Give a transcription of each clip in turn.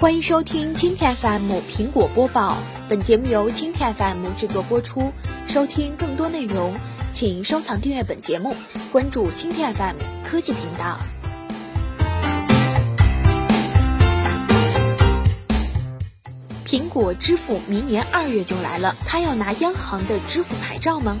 欢迎收听蜻蜓 FM 苹果播报，本节目由蜻蜓 FM 制作播出。收听更多内容，请收藏订阅本节目，关注蜻蜓 FM 科技频道。苹果支付明年二月就来了，它要拿央行的支付牌照吗？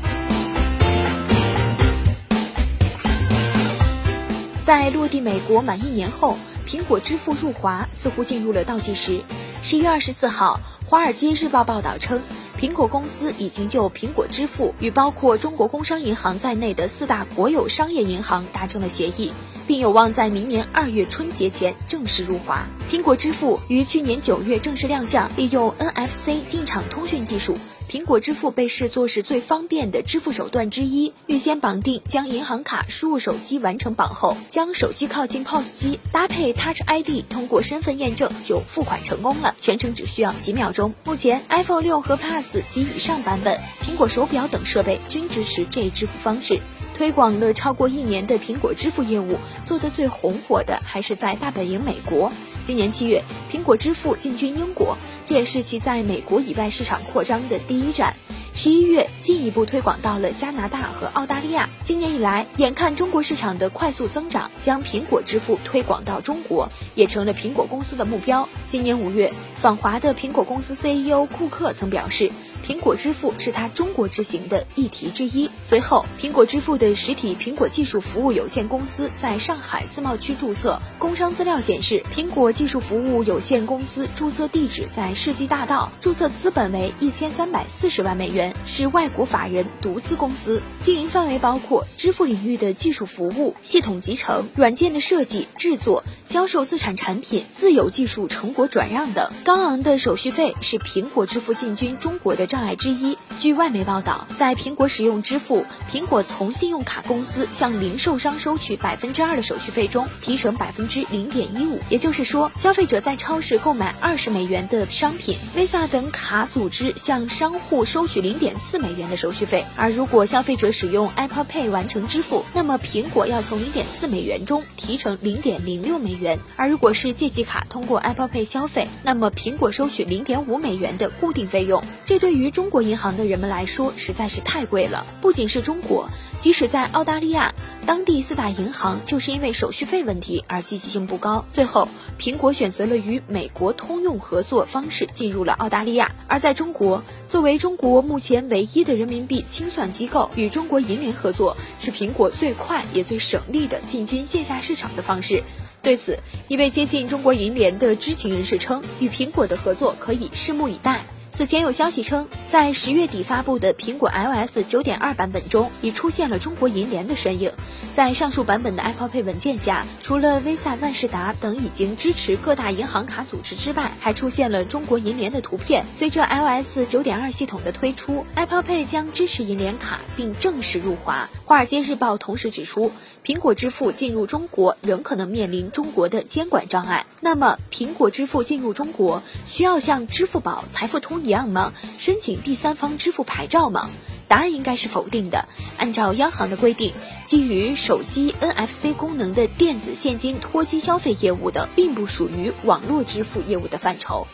在落地美国满一年后。苹果支付入华似乎进入了倒计时。十一月二十四号，《华尔街日报》报道称，苹果公司已经就苹果支付与包括中国工商银行在内的四大国有商业银行达成了协议，并有望在明年二月春节前正式入华。苹果支付于去年九月正式亮相，利用 NFC 进场通讯技术。苹果支付被视作是最方便的支付手段之一。预先绑定，将银行卡输入手机完成绑后，将手机靠近 POS 机，搭配 Touch ID，通过身份验证就付款成功了，全程只需要几秒钟。目前，iPhone 六和 Plus 及以上版本，苹果手表等设备均支持这一支付方式。推广了超过一年的苹果支付业务，做得最红火的还是在大本营美国。今年七月，苹果支付进军英国，这也是其在美国以外市场扩张的第一站。十一月，进一步推广到了加拿大和澳大利亚。今年以来，眼看中国市场的快速增长，将苹果支付推广到中国，也成了苹果公司的目标。今年五月，访华的苹果公司 CEO 库克曾表示。苹果支付是它中国之行的议题之一。随后，苹果支付的实体苹果技术服务有限公司在上海自贸区注册。工商资料显示，苹果技术服务有限公司注册地址在世纪大道，注册资本为一千三百四十万美元，是外国法人独资公司。经营范围包括支付领域的技术服务、系统集成、软件的设计、制作、销售资产产品、自有技术成果转让等。高昂的手续费是苹果支付进军中国的障碍之一。据外媒报道，在苹果使用支付，苹果从信用卡公司向零售商收取百分之二的手续费中提成百分之零点一五。也就是说，消费者在超市购买二十美元的商品，Visa 等卡组织向商户收取零点四美元的手续费。而如果消费者使用 Apple Pay 完成支付，那么苹果要从零点四美元中提成零点零六美元。而如果是借记卡通过 Apple Pay 消费，那么苹果收取零点五美元的固定费用。这对于中国银行的对人们来说实在是太贵了。不仅是中国，即使在澳大利亚，当地四大银行就是因为手续费问题而积极性不高。最后，苹果选择了与美国通用合作方式进入了澳大利亚。而在中国，作为中国目前唯一的人民币清算机构，与中国银联合作是苹果最快也最省力的进军线下市场的方式。对此，一位接近中国银联的知情人士称，与苹果的合作可以拭目以待。此前有消息称，在十月底发布的苹果 iOS 9.2版本中，已出现了中国银联的身影。在上述版本的 Apple Pay 文件下，除了 Visa、万事达等已经支持各大银行卡组织之外，还出现了中国银联的图片。随着 iOS 9.2系统的推出，Apple Pay 将支持银联卡，并正式入华。华尔街日报同时指出，苹果支付进入中国仍可能面临中国的监管障碍。那么，苹果支付进入中国需要像支付宝、财付通一样吗？申请第三方支付牌照吗？答案应该是否定的。按照央行的规定，基于手机 NFC 功能的电子现金脱机消费业务的，并不属于网络支付业务的范畴。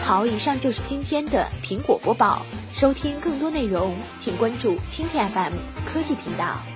好，以上就是今天的苹果播报。收听更多内容，请关注蜻蜓 FM 科技频道。